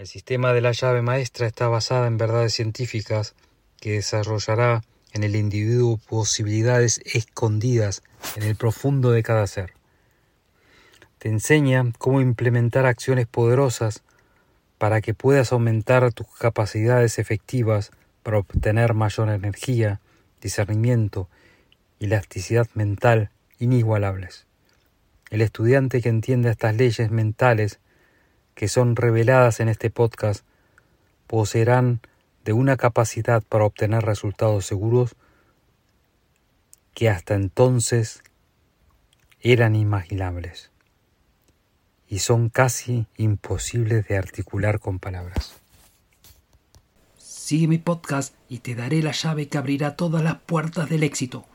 El sistema de la llave maestra está basada en verdades científicas que desarrollará en el individuo posibilidades escondidas en el profundo de cada ser. Te enseña cómo implementar acciones poderosas para que puedas aumentar tus capacidades efectivas para obtener mayor energía, discernimiento y elasticidad mental inigualables. El estudiante que entienda estas leyes mentales que son reveladas en este podcast poseerán de una capacidad para obtener resultados seguros que hasta entonces eran imaginables y son casi imposibles de articular con palabras. Sigue mi podcast y te daré la llave que abrirá todas las puertas del éxito.